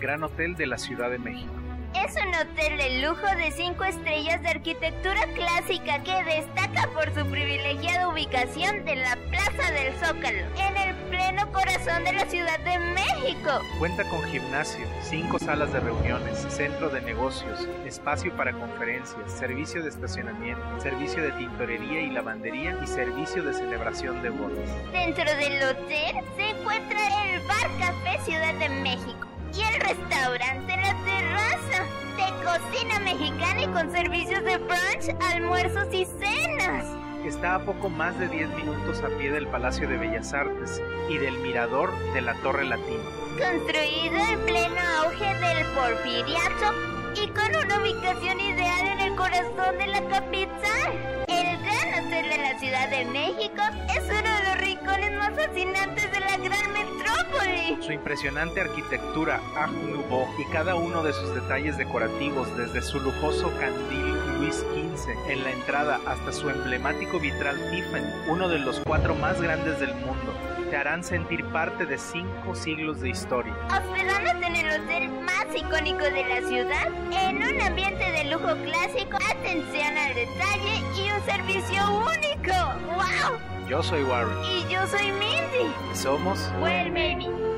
Gran Hotel de la Ciudad de México. Es un hotel de lujo de cinco estrellas de arquitectura clásica que destaca por su privilegiada ubicación de la Plaza del Zócalo, en el pleno corazón de la Ciudad de México. Cuenta con gimnasio, cinco salas de reuniones, centro de negocios, espacio para conferencias, servicio de estacionamiento, servicio de tintorería y lavandería y servicio de celebración de bodas. Dentro del hotel se encuentra el Bar Café Ciudad de México y el restaurante La Terraza de cocina mexicana y con servicios de brunch, almuerzos y cenas. Está a poco más de 10 minutos a pie del Palacio de Bellas Artes y del mirador de la Torre Latina. Construido en pleno auge del porfiriato y con una ubicación ideal en el corazón de la capital. El Gran Hotel de la Ciudad de México es uno Su impresionante arquitectura Art Nouveau y cada uno de sus detalles decorativos, desde su lujoso candil Luis XV en la entrada hasta su emblemático vitral Tiffany, uno de los cuatro más grandes del mundo, te harán sentir parte de cinco siglos de historia. Hospedándote en el hotel más icónico de la ciudad, en un ambiente de lujo clásico, atención al detalle y un servicio único. ¡Wow! Yo soy Warren. Y yo soy Mindy. Somos Well, maybe.